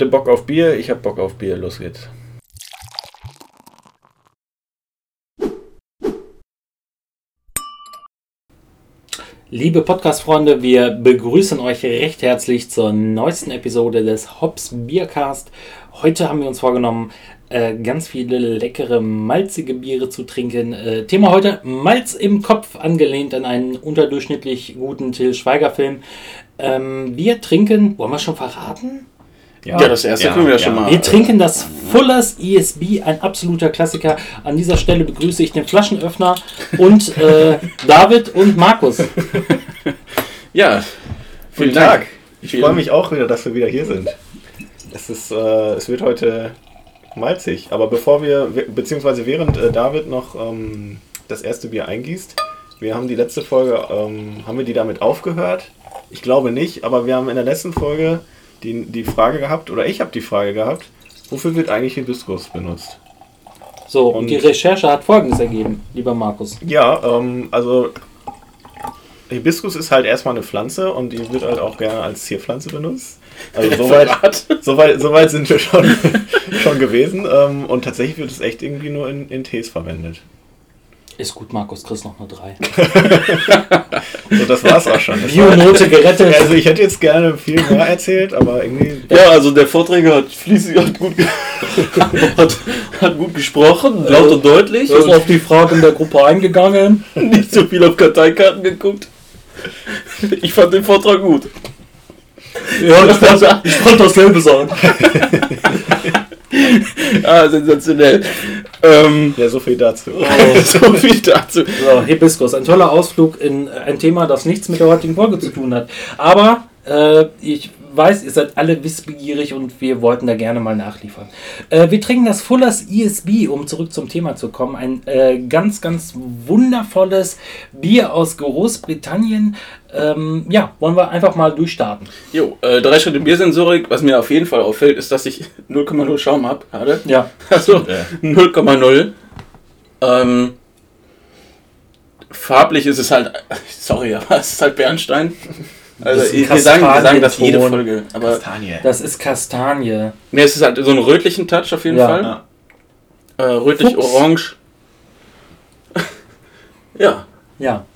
ihr Bock auf Bier? Ich hab Bock auf Bier. Los geht's. Liebe Podcast-Freunde, wir begrüßen euch recht herzlich zur neuesten Episode des Hops Biercast. Heute haben wir uns vorgenommen, äh, ganz viele leckere, malzige Biere zu trinken. Äh, Thema heute: Malz im Kopf, angelehnt an einen unterdurchschnittlich guten Till Schweiger-Film. Ähm, wir trinken, wollen wir schon verraten? Ja, das erste können wir ja schon mal. Wir trinken das Fullers ESB, ein absoluter Klassiker. An dieser Stelle begrüße ich den Flaschenöffner und äh, David und Markus. Ja, vielen Guten Dank. Tag. Ich freue mich auch wieder, dass wir wieder hier sind. Es, ist, äh, es wird heute malzig, aber bevor wir, beziehungsweise während äh, David noch ähm, das erste Bier eingießt, wir haben die letzte Folge, ähm, haben wir die damit aufgehört? Ich glaube nicht, aber wir haben in der letzten Folge die, die Frage gehabt, oder ich habe die Frage gehabt, wofür wird eigentlich Hibiskus benutzt? So, und, Und- die Recherche hat folgendes ergeben, lieber Markus. Ja, ähm, also Hibiskus ist halt erstmal eine Pflanze und die wird halt auch gerne als Zierpflanze benutzt. Also soweit, soweit, soweit sind wir schon, schon gewesen. Ähm, und tatsächlich wird es echt irgendwie nur in, in Tees verwendet. Ist gut, Markus, kriegst noch eine 3. So, das war's auch schon. Das war, Bio-Note gerettet. also ich hätte jetzt gerne viel mehr erzählt, aber irgendwie. Ja, also der Vorträger hat fließig, hat gut, hat, hat gut gesprochen, laut und deutlich. ist auf die Frage in der Gruppe eingegangen. nicht so viel auf Karteikarten geguckt. Ich fand den Vortrag gut. Ja, ich wollte, ich wollte dasselbe sagen. Ah, sensationell. Ähm, Ja, so viel dazu. so viel dazu. So, Hibiskus, ein toller Ausflug in ein Thema, das nichts mit der heutigen Folge zu tun hat. Aber äh, ich weiß, ihr seid alle wissbegierig und wir wollten da gerne mal nachliefern. Äh, wir trinken das Fullers ESB, um zurück zum Thema zu kommen. Ein äh, ganz, ganz wundervolles Bier aus Großbritannien. Ähm, ja, wollen wir einfach mal durchstarten. Jo, äh, drei Schritte Biersensorik. Was mir auf jeden Fall auffällt, ist, dass ich 0,0 Schaum habe gerade. Ja, Also Ja. 0,0. Ähm, farblich ist es halt, sorry, aber es ist halt Bernstein. Also Das ist ein wir sagen, wir sagen das jede. Folge. Aber Kastanie. das ist Kastanie. ne, es ist halt so einen rötlichen Touch auf jeden Ja. Fall. Ja. Äh, rötlich, Fuchs. orange. ja. Ja,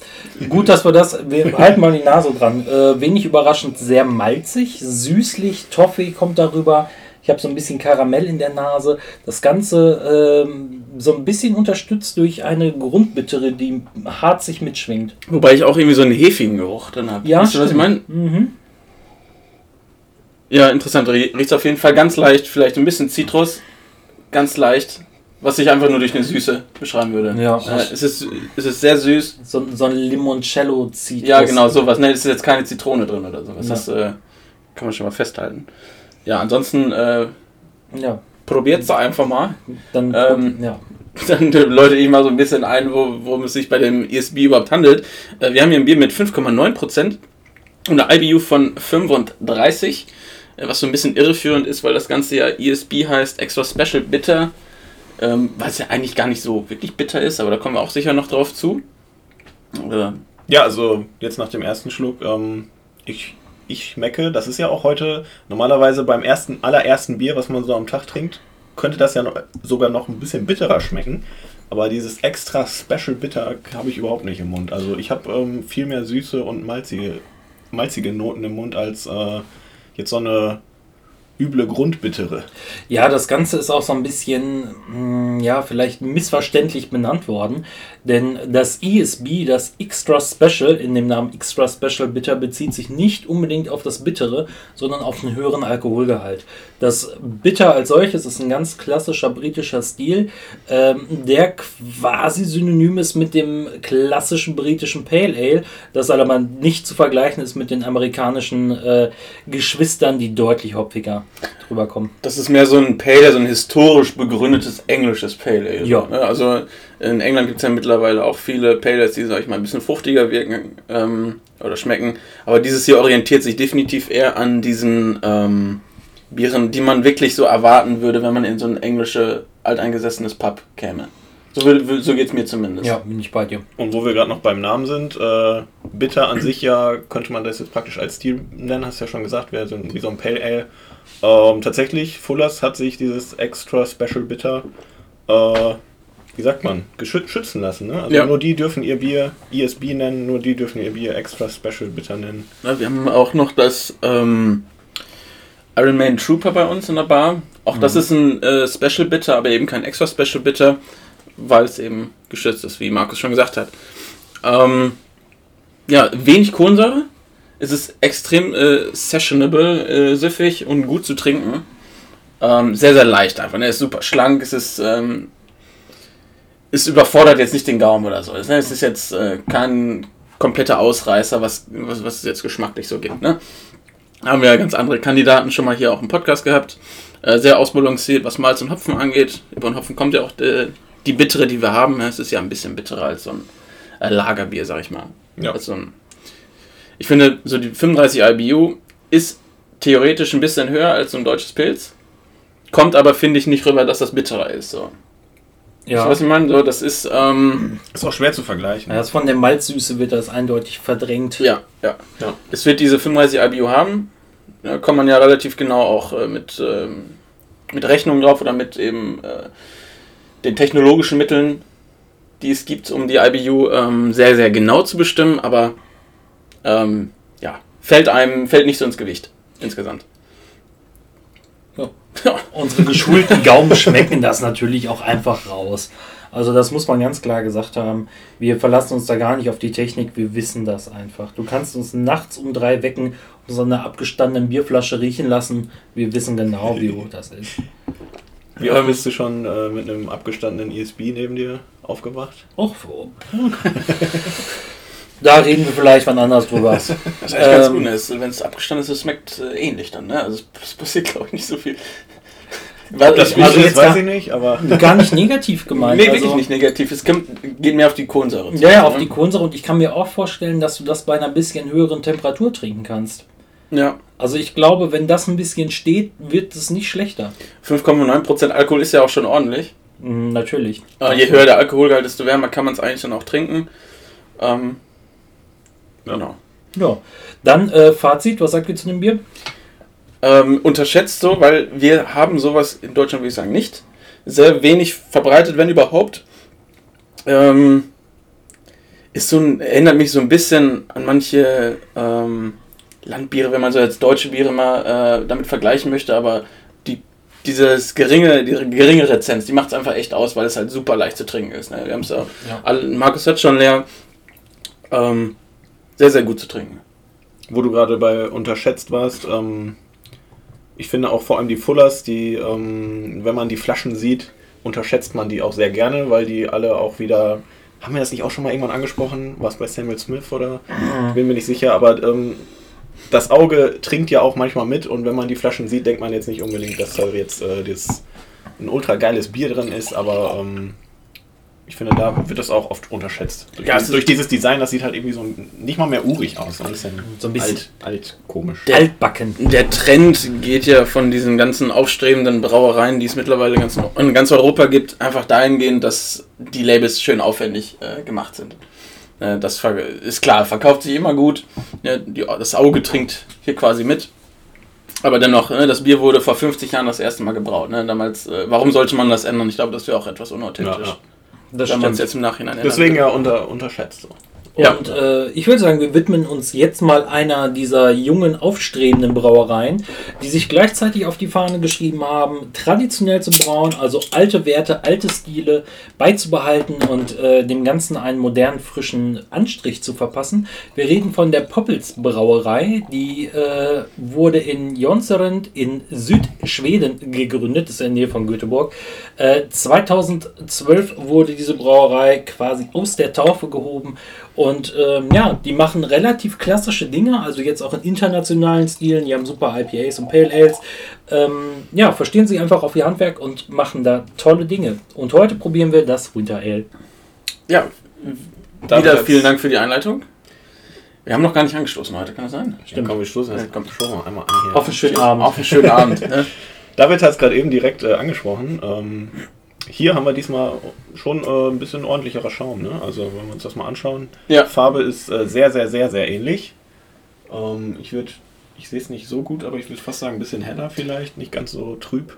gut, dass wir das. Wir halten mal die Nase dran. Äh, wenig überraschend sehr malzig, süßlich, Toffee kommt darüber. Ich habe so ein bisschen Karamell in der Nase. Das Ganze ähm, so ein bisschen unterstützt durch eine Grundbittere, die hart sich mitschwingt. Wobei ich auch irgendwie so einen hefigen Geruch drin habe. Ja, weißt du, was ich meine? Mhm. Ja, interessant. Rie- Riecht auf jeden Fall ganz leicht, vielleicht ein bisschen Zitrus. Ganz leicht. Was ich einfach nur durch eine Süße beschreiben würde. Ja. Äh, es, ist, es ist sehr süß. So, so ein Limoncello-Zitrus. Ja, genau, sowas. Ne, es ist jetzt keine Zitrone drin oder sowas. Ja. Das äh, kann man schon mal festhalten. Ja, ansonsten äh, Ja, probiert es einfach mal. dann. Ähm, ja. Dann läute ich mal so ein bisschen ein, wo, worum es sich bei dem ESB überhaupt handelt. Äh, wir haben hier ein Bier mit 5,9% und eine IBU von 35, äh, was so ein bisschen irreführend ist, weil das Ganze ja ESB heißt, Extra Special Bitter, ähm, was ja eigentlich gar nicht so wirklich bitter ist, aber da kommen wir auch sicher noch drauf zu. Äh, Ja, also jetzt nach dem ersten Schluck, ähm, ich, ich schmecke, das ist ja auch heute normalerweise beim ersten, allerersten Bier, was man so am Tag trinkt, könnte das ja noch, sogar noch ein bisschen bitterer schmecken. Aber dieses extra Special Bitter habe ich überhaupt nicht im Mund. Also ich habe ähm, viel mehr süße und malzige, malzige Noten im Mund als äh, jetzt so eine üble Grundbittere. Ja, das Ganze ist auch so ein bisschen, mh, ja, vielleicht missverständlich benannt worden, denn das ESB, das Extra Special, in dem Namen Extra Special Bitter, bezieht sich nicht unbedingt auf das Bittere, sondern auf einen höheren Alkoholgehalt. Das Bitter als solches ist ein ganz klassischer britischer Stil, ähm, der quasi synonym ist mit dem klassischen britischen Pale Ale, das aber nicht zu vergleichen ist mit den amerikanischen äh, Geschwistern, die deutlich hopfiger drüber kommen. Das ist mehr so ein Pale Ale, so ein historisch begründetes englisches Pale Ale. Ja. Ne, Also in England gibt es ja mittlerweile auch viele Pale Ales, die, sag ich mal, ein bisschen fruchtiger wirken ähm, oder schmecken. Aber dieses hier orientiert sich definitiv eher an diesen ähm, Bieren, die man wirklich so erwarten würde, wenn man in so ein englische, alteingesessenes Pub käme. So, will- so geht es mir zumindest. Ja, bin ich bei dir. Und wo wir gerade noch beim Namen sind, äh, Bitter an sich ja, könnte man das jetzt praktisch als Stil nennen, hast du ja schon gesagt, wäre so ein, wie so ein Pale Ale. Ähm, tatsächlich, Fullers hat sich dieses Extra Special Bitter, äh, wie sagt man, schützen lassen. Ne? Also Ja. nur die dürfen ihr Bier ESB nennen, nur die dürfen ihr Bier Extra Special Bitter nennen. Ja, wir haben auch noch das ähm, Iron Man Trooper bei uns in der Bar. Auch das ist ein äh, Special Bitter, aber eben kein extra Special Bitter, weil es eben geschützt ist, wie Markus schon gesagt hat. Ähm, ja, wenig Kohlensäure. Es ist extrem äh, sessionable, äh, süffig und gut zu trinken. Ähm, sehr, sehr leicht einfach. Ne? Es ist super schlank. Es ist, ähm, es überfordert jetzt nicht den Gaumen oder so. Ne? Es ist jetzt äh, kein kompletter Ausreißer, was, was, was es jetzt geschmacklich so gibt. Ne? Haben wir ja ganz andere Kandidaten schon mal hier auch im Podcast gehabt. Äh, sehr ausbalanciert, was Malz und Hopfen angeht. Über den Hopfen kommt ja auch die, die bittere, die wir haben. Es ist ja ein bisschen bitterer als so ein äh, Lagerbier, sag ich mal. Ja. Als so ein, ich finde, so die 35 IBU ist theoretisch ein bisschen höher als so ein deutsches Pilz. Kommt aber, finde ich, nicht rüber, dass das bitterer ist. So. Ja. Was ich meine? So, das ist, ähm, Ist auch schwer zu vergleichen. Ja, Das von der Malzsüße wird das eindeutig verdrängt. Ja, ja. Ja. Es wird diese 35 IBU haben. Da kann man ja relativ genau auch äh, mit, ähm, mit Rechnungen drauf oder mit eben äh, den technologischen Mitteln, die es gibt, um die IBU ähm, sehr, sehr genau zu bestimmen. Aber ähm, ja, fällt einem, fällt nicht so ins Gewicht insgesamt. Ja. Unsere geschulten Gaumen schmecken das natürlich auch einfach raus. Also das muss man ganz klar gesagt haben. Wir verlassen uns da gar nicht auf die Technik, wir wissen das einfach. Du kannst uns nachts um drei wecken und so eine abgestandene Bierflasche riechen lassen. Wir wissen genau, wie hoch das ist. Wie oft bist du schon äh, mit einem abgestandenen ESB neben dir aufgewacht? Och, so. Da reden wir vielleicht wann anders drüber. Das ist eigentlich ganz Ähm, gut. ne? Wenn es abgestanden ist, es schmeckt äh, ähnlich dann. Ne? Also es passiert, glaube ich, nicht so viel. Weil Das ich- also ist, jetzt weiß gar- ich nicht, aber Gar nicht negativ gemeint. Nee, also, wirklich nicht negativ. Es kommt, geht mehr auf die Kohlensäure. Ja, ja, auf ne? die Kohlensäure und ich kann mir auch vorstellen, dass du das bei einer bisschen höheren Temperatur trinken kannst. Ja. Also ich glaube, wenn das ein bisschen steht, wird es nicht schlechter. 5,9% Alkohol ist ja auch schon ordentlich. Mm, natürlich. Äh, je höher der Alkoholgehalt, desto wärmer kann man es eigentlich dann auch trinken. Ähm, Ja. Genau. Ja. Dann äh, Fazit, was sagt ihr zu dem Bier? Ähm, unterschätzt so, weil wir haben sowas in Deutschland, würde ich sagen, nicht. Sehr wenig verbreitet, wenn überhaupt. Ähm, ist so ein, erinnert mich so ein bisschen an manche ähm, Landbiere, wenn man so als deutsche Biere mal äh, damit vergleichen möchte, aber die, dieses geringe, diese geringe Rezenz, die macht es einfach echt aus, weil es halt super leicht zu trinken ist. Ne? Wir haben es ja, alle, Markus hat schon leer. Ähm, sehr, sehr gut zu trinken. wo du gerade bei unterschätzt warst, ähm, ich finde auch vor allem die Fullers, die, ähm, wenn man die Flaschen sieht, unterschätzt man die auch sehr gerne, weil die alle auch wieder, haben wir das nicht auch schon mal irgendwann angesprochen, was bei Samuel Smith oder? Ich bin mir nicht sicher, aber ähm, das Auge trinkt ja auch manchmal mit und wenn man die Flaschen sieht, denkt man jetzt nicht unbedingt, dass da jetzt äh, das ein ultra geiles Bier drin ist, aber ähm, ich finde, da wird das auch oft unterschätzt. Durch, Ja, dieses, durch dieses Design, das sieht halt irgendwie so nicht mal mehr urig aus, so ein bisschen, So ein bisschen- alt, alt komisch. Altbacken. Der Trend geht ja von diesen ganzen aufstrebenden Brauereien, die es mittlerweile ganz, in ganz Europa gibt, einfach dahingehend, dass die Labels schön aufwendig äh, gemacht sind. Äh, das ist klar, verkauft sich immer gut. Die, das Auge trinkt hier quasi mit. Aber dennoch, ne, das Bier wurde vor 50 Jahren das erste Mal gebraut. Ne? Damals, äh, warum sollte man das ändern? Ich glaube, das wäre auch etwas unauthentisch. Ja, ja. Das Wenn man es stimmt. jetzt im Nachhinein ändert. Deswegen ja unter, unterschätzt. So. Ja. Und äh, ich würde sagen, wir widmen uns jetzt mal einer dieser jungen, aufstrebenden Brauereien, die sich gleichzeitig auf die Fahne geschrieben haben, traditionell zu brauen, also alte Werte, alte Stile beizubehalten und äh, dem Ganzen einen modernen, frischen Anstrich zu verpassen. Wir reden von der Poppels Brauerei, die äh, wurde in Jonserend in Südschweden gegründet, das ist in der Nähe von Göteborg. Äh, 2012 wurde diese Brauerei quasi aus der Taufe gehoben und ähm, ja, die machen relativ klassische Dinge, also jetzt auch in internationalen Stilen. Die haben super IPAs und Pale Ales. Ähm, ja, verstehen sich einfach auf ihr Handwerk und machen da tolle Dinge. Und heute probieren wir das Winter Ale. Ja, David wieder vielen Dank für die Einleitung. Wir haben noch gar nicht angestoßen heute, kann das sein? Dann kommen wir stoßen Ja, jetzt. komm. schon mal einmal an hier. Auf einen schönen Abend. Auf einen schönen Abend. ne? David hat es gerade eben direkt äh, angesprochen. Ähm, hier haben wir diesmal schon äh, ein bisschen ordentlicherer Schaum. Ne? Also wenn wir uns das mal anschauen. Ja. Farbe ist äh, sehr, sehr, sehr, sehr ähnlich. Ähm, ich würde, ich sehe es nicht so gut, aber ich würde fast sagen ein bisschen heller vielleicht, nicht ganz so trüb.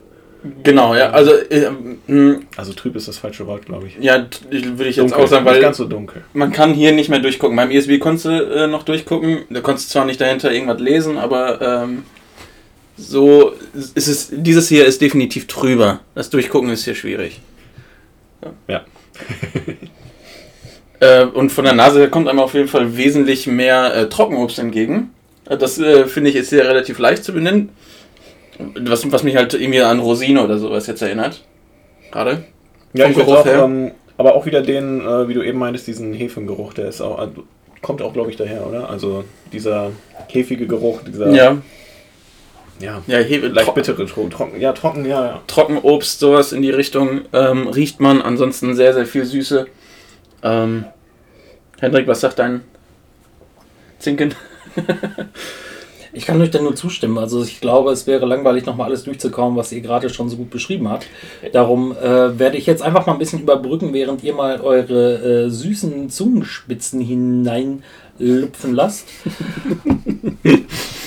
Genau, ja. Also, äh, mh, Also trüb ist das falsche Wort, glaube ich. ja, würde ich jetzt Dunkel, auch sagen, nicht weil ganz so dunkel. man kann hier nicht mehr durchgucken. Beim ESB konntest du äh, noch durchgucken. Da konntest du zwar nicht dahinter irgendwas lesen, aber ähm, so ist es. Dieses hier ist definitiv trüber. Das Durchgucken ist hier schwierig. Ja. Äh, und von der Nase kommt einem auf jeden Fall wesentlich mehr äh, Trockenobst entgegen. Äh, Das äh, finde ich ist hier relativ leicht zu benennen. Was, was mich halt irgendwie an Rosine oder sowas jetzt erinnert. Gerade. Ja, Vom ich Geruch auch, ähm, aber auch wieder den, äh, wie du eben meintest, diesen Hefengeruch, der ist auch, äh, kommt auch, glaube ich, daher, oder? Also dieser hefige Geruch, dieser, Ja. Ja, Ja, Hefe, leicht tro bittere, tro- trocken, ja, trocken, ja, ja. Trockenobst, sowas in die Richtung ähm, riecht man. Ansonsten sehr, sehr viel Süße. Ähm, Hendrik, was sagt dein Zinken? Ich kann euch da nur zustimmen. Also ich glaube, es wäre langweilig, nochmal alles durchzukauen, was ihr gerade schon so gut beschrieben habt. Darum äh, werde ich jetzt einfach mal ein bisschen überbrücken, während ihr mal eure äh, süßen Zungenspitzen hineinlupfen lasst.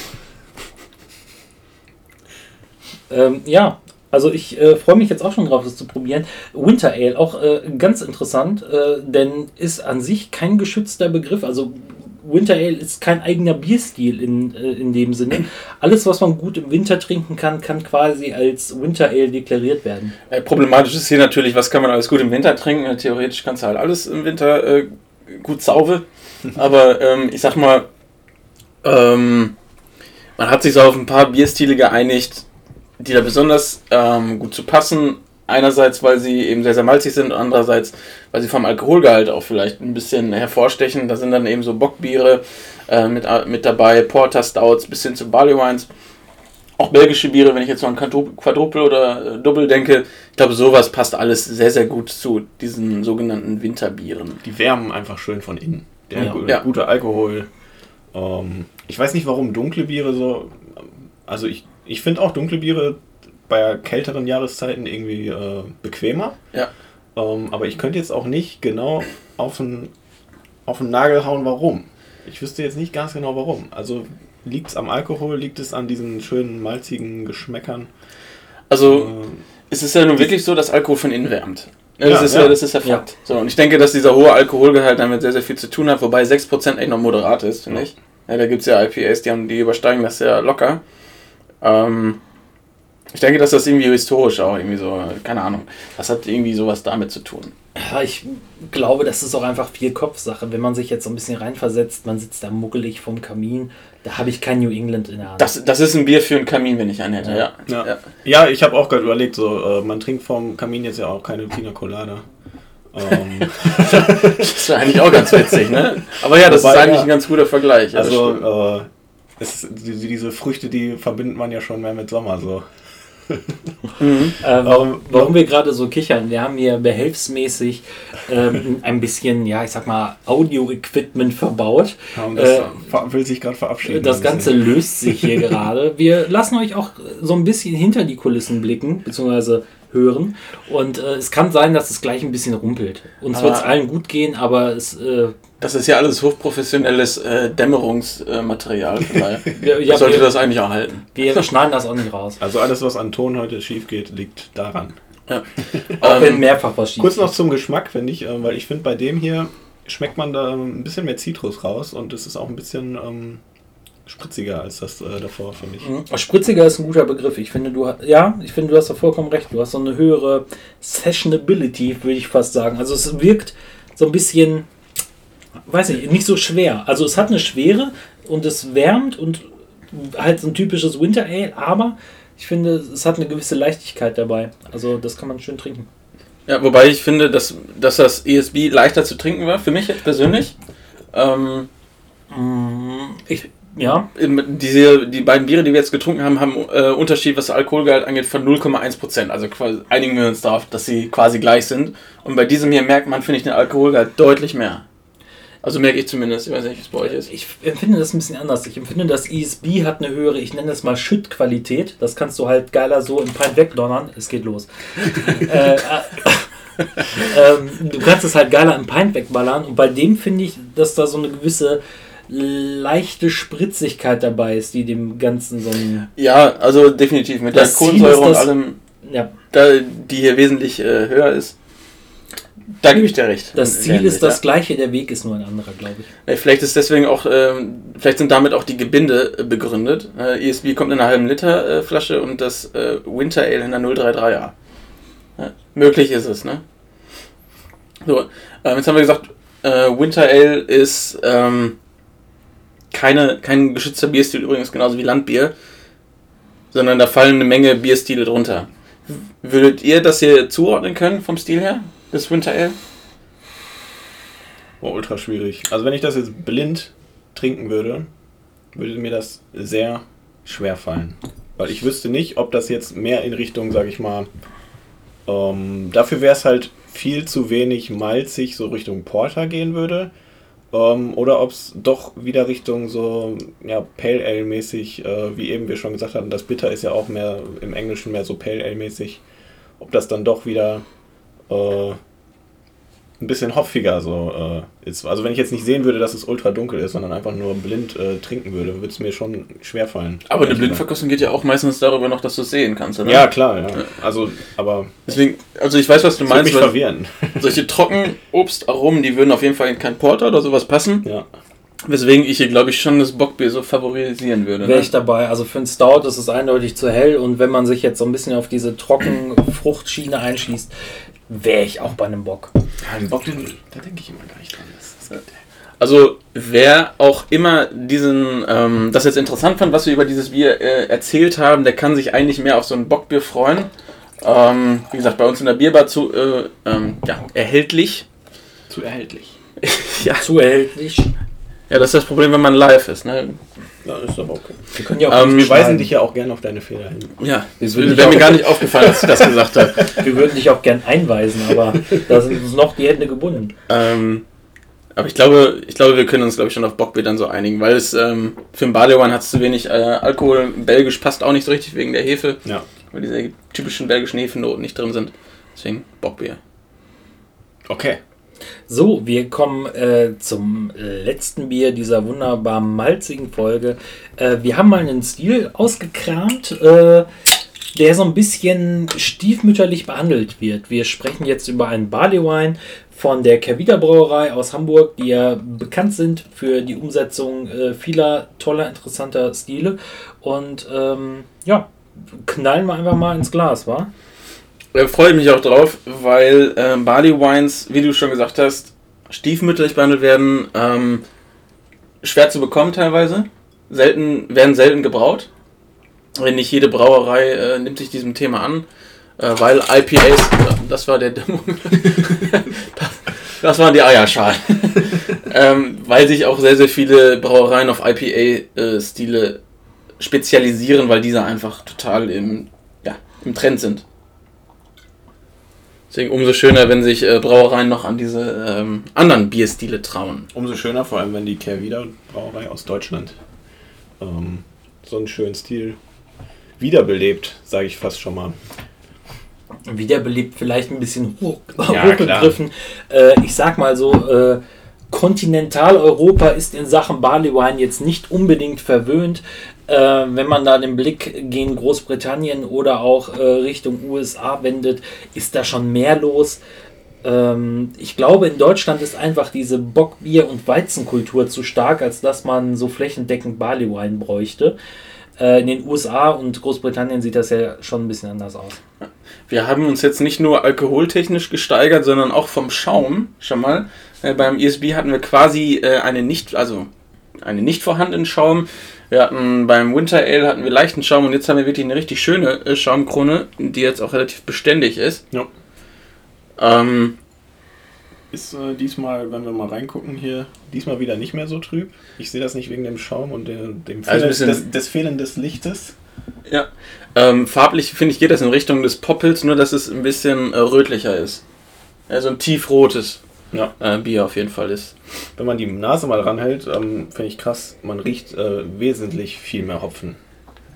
ähm, ja, also ich äh, freue mich jetzt auch schon drauf, das zu probieren. Winter Ale, auch äh, ganz interessant, äh, denn ist an sich kein geschützter Begriff. Also Winter Ale ist kein eigener Bierstil in, äh, in dem Sinne. Alles, was man gut im Winter trinken kann, kann quasi als Winter Ale deklariert werden. Äh, problematisch ist hier natürlich, was kann man alles gut im Winter trinken? Äh, theoretisch kannst du halt alles im Winter äh, gut sauve. Aber ähm, ich sag mal, ähm, man hat sich so auf ein paar Bierstile geeinigt, die da besonders ähm, gut zu passen. Einerseits, weil sie eben sehr, sehr malzig sind, andererseits, weil sie vom Alkoholgehalt auch vielleicht ein bisschen hervorstechen. Da sind dann eben so Bockbiere äh, mit, mit dabei, Porter Stouts bis hin zu Barley Wines. Auch belgische Biere, wenn ich jetzt so an Quadru- Quadruple oder äh, Double denke, ich glaube, sowas passt alles sehr, sehr gut zu diesen sogenannten Winterbieren. Die wärmen einfach schön von innen. Der Ja. gu- Ja. gute Alkohol. Ähm, ich weiß nicht, warum dunkle Biere so. Also ich, ich finde auch dunkle Biere bei kälteren Jahreszeiten irgendwie äh, bequemer. Ja. Ähm, aber ich könnte jetzt auch nicht genau auf den, auf den Nagel hauen, warum. Ich wüsste jetzt nicht ganz genau warum. Also liegt es am Alkohol, liegt es an diesen schönen malzigen Geschmäckern? Also, Äh, es ist ja nun wirklich so, dass Alkohol von innen wärmt. Ja, das, Ja, ist ja. ja. das ist ja Fakt. So, und ich denke, dass dieser hohe Alkoholgehalt damit sehr, sehr viel zu tun hat, wobei 6% echt noch moderat ist, finde Ja. ich. Ja, da gibt es ja IPAs, die, haben, die übersteigen das ja locker. Ähm, ich denke, dass das irgendwie historisch auch irgendwie so, keine Ahnung, das hat irgendwie sowas damit zu tun. Ja, ich glaube, das ist auch einfach viel Kopfsache. Wenn man sich jetzt so ein bisschen reinversetzt, man sitzt da muckelig vom Kamin, da habe ich kein New England in der Hand. Das, das ist ein Bier für einen Kamin, wenn ich einen hätte, ja. Ja, ja. ja. ich habe auch gerade überlegt, so, äh, man trinkt vom Kamin jetzt ja auch keine Pina Colada. Ähm, Das wäre eigentlich auch ganz witzig, ne? Aber ja, das Wobei, ist eigentlich ja. ein ganz guter Vergleich. also, äh, es, ist- die- diese Früchte, die verbindet man ja schon mehr mit Sommer. So. Mhm. Ähm, Warum- warum wir gerade so kichern, wir haben hier behelfsmäßig ähm, ein bisschen, ja, ich sag mal, Audio-Equipment verbaut. Und das Äh, will sich gerade verabschieden. Das Ganze löst sich hier gerade. Wir lassen euch auch so ein bisschen hinter die Kulissen blicken, beziehungsweise hören. Und äh, es kann sein, dass es gleich ein bisschen rumpelt. Uns wird es allen gut gehen, aber es. Äh, Das ist ja alles hochprofessionelles äh, Dämmerungsmaterial. Wir, ja, sollte wir, das eigentlich auch halten. wir schneiden das auch nicht raus. Also alles, was an Ton heute schief geht, liegt daran. Ja. Auch wenn Ähm, mehrfach was schief Kurz noch zum Geschmack, finde ich, äh, weil ich finde, bei dem hier schmeckt man da ein bisschen mehr Zitrus raus und es ist auch ein bisschen ähm, spritziger als das äh, davor, finde ich. Mhm. Spritziger ist ein guter Begriff. Ich finde, du ja, ich finde, du hast da vollkommen recht. Du hast so eine höhere Sessionability, würde ich fast sagen. Also es wirkt so ein bisschen, weiß ich, nicht so schwer. Also es hat eine Schwere und es wärmt und halt so ein typisches Winter Ale, aber ich finde, es hat eine gewisse Leichtigkeit dabei. Also das kann man schön trinken. Ja, wobei ich finde, dass, dass das ESB leichter zu trinken war, für mich jetzt persönlich. Ähm, Ich, ja, diese, die beiden Biere, die wir jetzt getrunken haben, haben äh, Unterschied, was Alkoholgehalt angeht, von 0,1%. Also quasi, einigen wir uns darauf, dass sie quasi gleich sind. Und bei diesem hier merkt man, finde ich, den Alkoholgehalt deutlich mehr. Also merke ich zumindest, ich weiß nicht, wie es bei euch ist. Ich empfinde das ein bisschen anders. Ich empfinde, das ESB hat eine höhere, ich nenne das mal Schüttqualität. Das kannst du halt geiler so im Pint wegdonnern. Es geht los. äh, äh, ähm, du kannst es halt geiler im Pint wegballern. Und bei dem finde ich, dass da so eine gewisse leichte Spritzigkeit dabei ist, die dem Ganzen so ein. Ja, also definitiv mit der Kohlensäure und allem, Ja, da, die hier wesentlich äh, höher ist. Da gebe ich dir recht. das Ziel ist das gleiche, der Weg ist nur ein anderer, glaube ich. Äh, Vielleicht ist deswegen auch, ähm, vielleicht sind damit auch die Gebinde äh, begründet. Äh, ESB kommt in einer halben Liter äh, Flasche und das äh, Winter Ale in einer 033er. Ja, möglich ist es, ne? So, ähm, jetzt haben wir gesagt, äh, Winter Ale ist ähm, keine, kein geschützter Bierstil, übrigens genauso wie Landbier, sondern da fallen eine Menge Bierstile drunter. Würdet ihr das hier zuordnen können vom Stil her, das Winter Ale? War ultra schwierig. Also wenn ich das jetzt blind trinken würde, würde mir das sehr schwer fallen. Weil ich wüsste nicht, ob das jetzt mehr in Richtung, sag ich mal, ähm, dafür wäre es halt viel zu wenig malzig, so Richtung Porter gehen würde. Ähm, oder ob es doch wieder Richtung so, ja, Pale Ale mäßig, äh, wie eben wir schon gesagt hatten, das Bitter ist ja auch mehr im Englischen mehr so Pale Ale mäßig. Ob das dann doch wieder äh, ein bisschen hopfiger so äh, ist. Also wenn ich jetzt nicht sehen würde, dass es ultra dunkel ist, sondern einfach nur blind äh, trinken würde, würde es mir schon schwer fallen. Aber eine Blindverkostung geht ja auch meistens darüber noch, dass du es sehen kannst, oder? Ja, klar, ja. Also, aber Deswegen, also ich weiß, was du das würde meinst, mich verwirren. solche Trockenobstaromen, die würden auf jeden Fall in kein Porter oder sowas passen. Ja. Weswegen ich hier, glaube ich, schon das Bockbier so favorisieren würde. Wäre Ne? ich dabei. Also für einen Stout ist es eindeutig zu hell und wenn man sich jetzt so ein bisschen auf diese trocken Fruchtschiene einschließt, wäre ich auch bei einem Bock. Ja, den Bock, den, da denke ich immer gar nicht dran. Das ist, Also wer auch immer diesen, ähm, das jetzt interessant fand, was wir über dieses Bier äh, erzählt haben, der kann sich eigentlich mehr auf so ein Bockbier freuen. Ähm, wie gesagt, bei uns in der Bierbar zu, äh, ähm, ja, erhältlich. zu erhältlich. ja. Zu erhältlich. ja, das ist das Problem, wenn man live ist. Ne? Ja, ist aber okay. Wir können ja auch Ähm, Wir weisen dich ja auch gerne auf deine Fehler hin. Ja, würden wäre dich mir auch- gar nicht aufgefallen, als ich das gesagt habe. Wir würden dich auch gern einweisen, aber da sind uns noch die Hände gebunden. Ähm, aber ich glaube, ich glaube, wir können uns, glaube ich, schon auf Bockbier dann so einigen, weil es ähm, für ein Barley hat es zu wenig äh, Alkohol. Belgisch passt auch nicht so richtig wegen der Hefe, Ja. weil diese typischen belgischen Hefenoten nicht drin sind. Deswegen Bockbier. Okay. So, wir kommen äh, zum letzten Bier dieser wunderbar malzigen Folge. Äh, wir haben mal einen Stil ausgekramt, äh, der so ein bisschen stiefmütterlich behandelt wird. Wir sprechen jetzt über einen Barley Wine von der Kervida Brauerei aus Hamburg, die ja bekannt sind für die Umsetzung äh, vieler toller, interessanter Stile. Und ähm, ja, knallen wir einfach mal ins Glas, wa? Da freue ich mich auch drauf, weil ähm, Barley Wines, wie du schon gesagt hast, stiefmütterlich behandelt werden, ähm, schwer zu bekommen teilweise, selten, werden selten gebraut. Wenn nicht jede Brauerei äh, nimmt sich diesem Thema an, äh, weil IPAs, das war der Demo, das waren die Eierschalen, ähm, weil sich auch sehr, sehr viele Brauereien auf IPA-Stile spezialisieren, weil diese einfach total im, ja, im Trend sind. Deswegen umso schöner, wenn sich äh, Brauereien noch an diese ähm, anderen Bierstile trauen. Umso schöner, vor allem wenn die Kehrwieder Brauerei aus Deutschland ähm, so einen schönen Stil wiederbelebt, sage ich fast schon mal. wiederbelebt, vielleicht ein bisschen hoch, Ja, hochgegriffen. Äh, ich sag mal so, äh, Kontinentaleuropa ist in Sachen Barley Wine jetzt nicht unbedingt verwöhnt. Äh, wenn man da den Blick gegen Großbritannien oder auch äh, Richtung USA wendet, ist da schon mehr los. Ähm, ich glaube, in Deutschland ist einfach diese Bockbier- und Weizenkultur zu stark, als dass man so flächendeckend Barley Wine bräuchte. Äh, in den USA und Großbritannien sieht das ja schon ein bisschen anders aus. Wir haben uns jetzt nicht nur alkoholtechnisch gesteigert, sondern auch vom Schaum schon mal. Äh, beim ESB hatten wir quasi äh, eine nicht, also einen nicht vorhandenen Schaum. Wir hatten beim Winter Ale hatten wir leichten Schaum und jetzt haben wir wirklich eine richtig schöne äh, Schaumkrone, die jetzt auch relativ beständig ist. Ja. Ähm, Ist äh, diesmal, wenn wir mal reingucken hier, diesmal wieder nicht mehr so trüb. Ich sehe das nicht wegen dem Schaum und der, dem Also Fehlen des, des Fehlen des Lichtes. ja. Ähm, farblich finde ich geht das in Richtung des Poppels, nur dass es ein bisschen äh, rötlicher ist. Also ein tiefrotes. Ja. äh, Bier auf jeden Fall ist. Wenn man die Nase mal ranhält, ähm, finde ich krass, man riecht äh, wesentlich viel mehr Hopfen.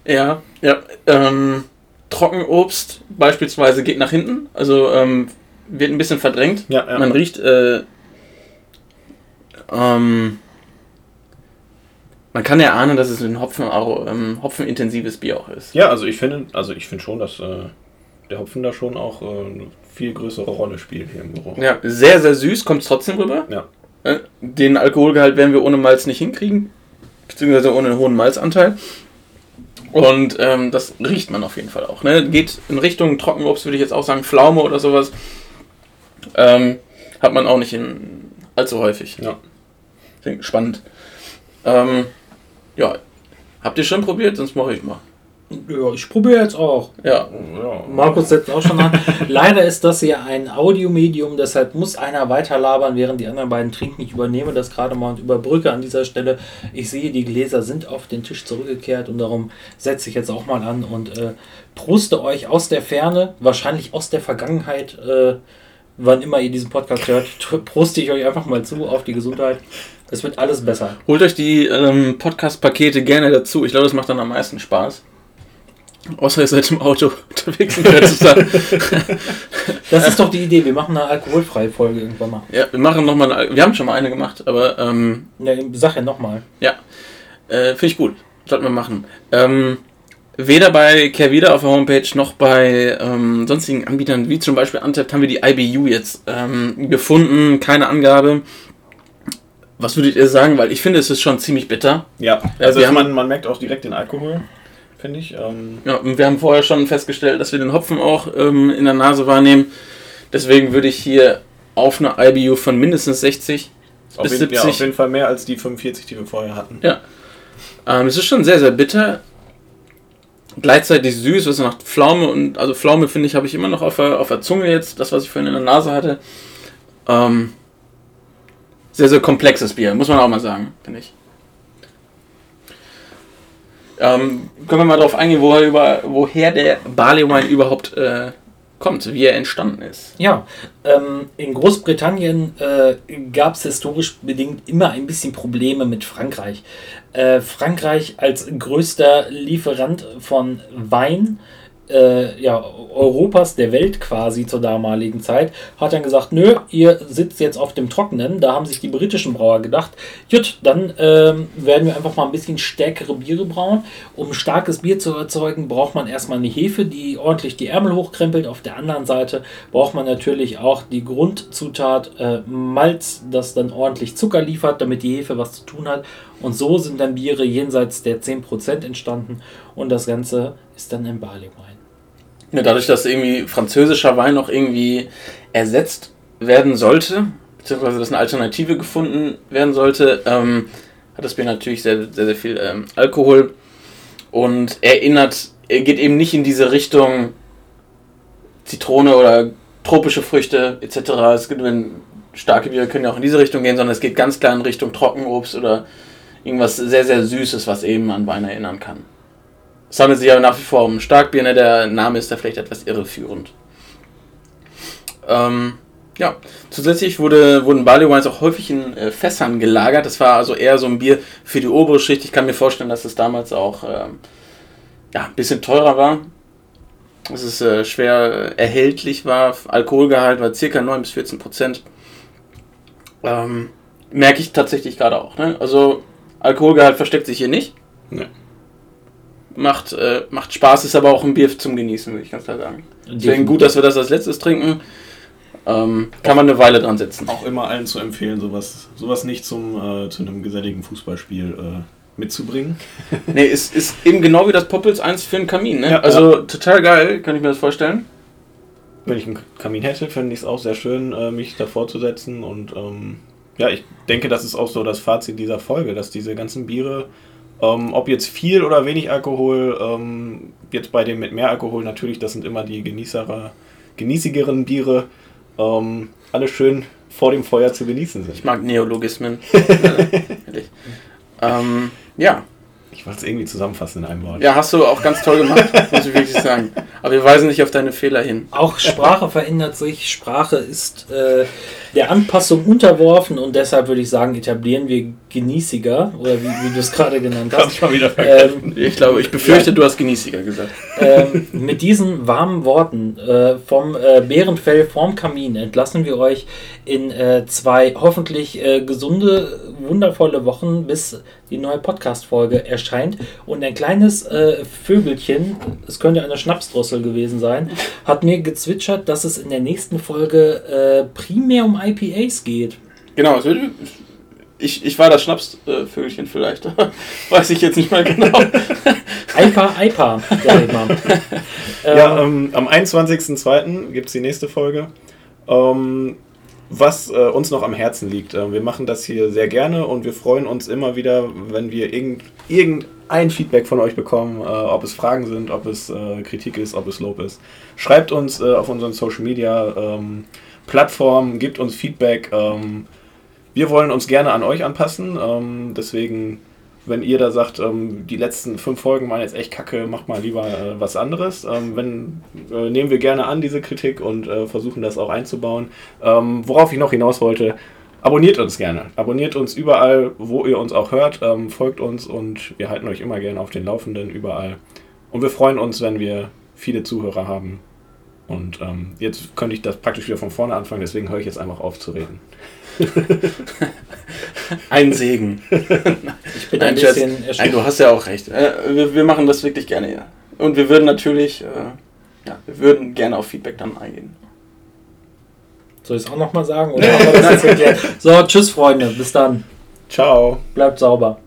Ja, ja. Ähm, Trockenobst beispielsweise geht nach hinten, also ähm, wird ein bisschen verdrängt. Ja, ja. Man riecht, äh, ähm, man kann ja ahnen, dass es ein Hopfen, ähm, hopfenintensives Bier auch ist. Ja, also ich finde, also ich finde schon, dass äh, der Hopfen da schon auch äh, eine viel größere Rolle spielt hier im Geruch. Ja, sehr, sehr süß, kommt es trotzdem rüber. Ja. Äh, Den Alkoholgehalt werden wir ohne Malz nicht hinkriegen, beziehungsweise ohne einen hohen Malzanteil. Und ähm, das riecht man auf jeden Fall auch. Ne? Geht in Richtung Trockenobst, würde ich jetzt auch sagen, Pflaume oder sowas. Ähm, hat man auch nicht in, allzu häufig. Ja. Spannend. Ähm, ja, habt ihr schon probiert? Sonst mache ich mal. Ja, ich probiere jetzt auch. Ja, ja. Markus setzt auch schon an. Leider ist das hier ein Audiomedium, deshalb muss einer weiterlabern, während die anderen beiden trinken. Ich übernehme das gerade mal und überbrücke an dieser Stelle. Ich sehe, die Gläser sind auf den Tisch zurückgekehrt und darum setze ich jetzt auch mal an und äh, proste euch aus der Ferne, wahrscheinlich aus der Vergangenheit, äh, wann immer ihr diesen Podcast hört, proste ich euch einfach mal zu auf die Gesundheit. Es wird alles besser. Holt euch die ähm, Podcast-Pakete gerne dazu. Ich glaube, das macht dann am meisten Spaß. Außer ihr seid im Auto unterwegs und hört es dann. Das ist doch die Idee. Wir machen eine alkoholfreie Folge irgendwann mal. Ja, wir machen nochmal eine. Wir haben schon mal eine gemacht, aber ähm, Ja, sag ja nochmal. ja. Äh, Finde ich gut. Sollten wir machen. Ähm, weder bei Kervida auf der Homepage noch bei ähm, sonstigen Anbietern, wie zum Beispiel Antep, haben wir die IBU jetzt ähm, gefunden. Keine Angabe. Was würdet ihr sagen? Weil ich finde, es ist schon ziemlich bitter. Ja, Ja, also wir haben- man, man merkt auch direkt den Alkohol, finde ich. Ähm, Ja, und wir haben vorher schon festgestellt, dass wir den Hopfen auch ähm, in der Nase wahrnehmen. Deswegen würde ich hier auf eine IBU von mindestens 60 auf, bis jeden, ja, 70. auf jeden Fall mehr als die 45, die wir vorher hatten. Ja. Ähm, es ist schon sehr, sehr bitter. Gleichzeitig süß, was nach Pflaume und also Pflaume finde ich, habe ich immer noch auf der, auf der Zunge jetzt, das, was ich vorhin in der Nase hatte. Ähm, sehr, sehr komplexes Bier, muss man auch mal sagen, finde ich. Ähm, können wir mal darauf eingehen, woher, woher der Barley Wine überhaupt äh, kommt, wie er entstanden ist. Ja, ähm, in Großbritannien äh, gab es historisch bedingt immer ein bisschen Probleme mit Frankreich. Äh, Frankreich als größter Lieferant von Wein äh, ja, Europas, der Welt quasi zur damaligen Zeit, hat dann gesagt, nö, ihr sitzt jetzt auf dem Trockenen. Da haben sich die britischen Brauer gedacht, gut, dann ähm, werden wir einfach mal ein bisschen stärkere Biere brauen. Um starkes Bier zu erzeugen, braucht man erstmal eine Hefe, die ordentlich die Ärmel hochkrempelt. Auf der anderen Seite braucht man natürlich auch die Grundzutat äh, Malz, das dann ordentlich Zucker liefert, damit die Hefe was zu tun hat. Und so sind dann Biere jenseits der 10% entstanden und das Ganze ist dann ein Barley Wine. Ja, dadurch, dass irgendwie französischer Wein noch irgendwie ersetzt werden sollte, beziehungsweise dass eine Alternative gefunden werden sollte, ähm, hat das Bier natürlich sehr, sehr, sehr viel ähm, Alkohol und erinnert, er geht eben nicht in diese Richtung Zitrone oder tropische Früchte etc. Es gibt, wenn starke Biere können ja auch in diese Richtung gehen, sondern es geht ganz klar in Richtung Trockenobst oder irgendwas sehr, sehr Süßes, was eben an Wein erinnern kann. Es handelt sich aber nach wie vor um ein Starkbier, ne? der Name ist da vielleicht etwas irreführend. Ähm, ja, zusätzlich wurde, wurden Barley Wines auch häufig in äh, Fässern gelagert. Das war also eher so ein Bier für die obere Schicht. Ich kann mir vorstellen, dass es damals auch ähm, ja, ein bisschen teurer war. Dass es äh, schwer erhältlich war. Alkoholgehalt war ca. 9 bis 14 Prozent. Ähm, merke ich tatsächlich gerade auch. Ne? Also Alkoholgehalt versteckt sich hier nicht. Nee. Macht, äh, macht Spaß, ist aber auch ein Bier zum Genießen, würde ich ganz klar sagen. Deswegen gut, dass wir das als letztes trinken. Ähm, kann man eine Weile dran setzen. Auch immer allen zu empfehlen, sowas, sowas nicht zum, äh, zu einem geselligen Fußballspiel äh, mitzubringen. Nee, ist, ist eben genau wie das Poppels 1 für einen Kamin. Ne? Ja, also total geil, kann ich mir das vorstellen. Wenn ich einen Kamin hätte, fände ich es auch sehr schön, äh, mich davor zu setzen. Und ähm, ja, ich denke, das ist auch so das Fazit dieser Folge, dass diese ganzen Biere, ähm, ob jetzt viel oder wenig Alkohol, ähm, jetzt bei dem mit mehr Alkohol natürlich, das sind immer die Genießerer, genießigeren Biere, ähm, alle schön vor dem Feuer zu genießen sind. Ich mag Neologismen. Äh, ähm, ja, Ich wollte es irgendwie zusammenfassen in einem Wort. Ja, hast du auch ganz toll gemacht, muss ich wirklich sagen. Aber wir weisen nicht auf deine Fehler hin. Auch Sprache verändert sich. Sprache ist äh, der Anpassung unterworfen und deshalb würde ich sagen, etablieren wir Genießiger oder wie, wie du es gerade genannt hast. ich mal wieder Ähm, Ich glaube, ich befürchte, du hast Genießiger gesagt. ähm, mit diesen warmen Worten äh, vom äh, Bärenfell vorm Kamin entlassen wir euch in äh, zwei hoffentlich äh, gesunde, wundervolle Wochen, bis die neue Podcast-Folge erscheint. Und ein kleines äh, Vögelchen, es könnte eine Schnapsdrossel gewesen sein, hat mir gezwitschert, dass es in der nächsten Folge äh, primär um IPAs geht. Genau, es würde. Ich, ich war das Schnapsvögelchen vielleicht. Weiß ich jetzt nicht mal genau. IPA, IPA, sag ich mal. Ja, Ähm, ähm, am 21.02. gibt es die nächste Folge. Ähm, was äh, uns noch am Herzen liegt. Äh, wir machen das hier sehr gerne und wir freuen uns immer wieder, wenn wir irgend, irgendein Feedback von euch bekommen, äh, ob es Fragen sind, ob es äh, Kritik ist, ob es Lob ist. Schreibt uns äh, auf unseren Social Media ähm, Plattformen, gebt uns Feedback. Ähm, wir wollen uns gerne an euch anpassen, ähm, deswegen wenn ihr da sagt, ähm, die letzten fünf Folgen waren jetzt echt kacke, macht mal lieber äh, was anderes. Ähm, wenn, äh, nehmen wir gerne an diese Kritik und äh, versuchen das auch einzubauen. Ähm, worauf ich noch hinaus wollte, abonniert uns gerne. Abonniert uns überall, wo ihr uns auch hört. Ähm, folgt uns und wir halten euch immer gerne auf den Laufenden überall. Und wir freuen uns, wenn wir viele Zuhörer haben. Und ähm, jetzt könnte ich das praktisch wieder von vorne anfangen, deswegen höre ich jetzt einfach auf zu reden. Ein Segen. ich bin ein Nein, Scherz. bisschen Nein, erschrocken. du hast ja auch recht. Äh, wir, wir machen das wirklich gerne, ja. Und wir würden natürlich, äh, ja, wir würden gerne auf Feedback dann eingehen. Soll ich es auch nochmal sagen? Oder haben wir das jetzt erklärt? So, tschüss, Freunde. Bis dann. Ciao. Bleibt sauber.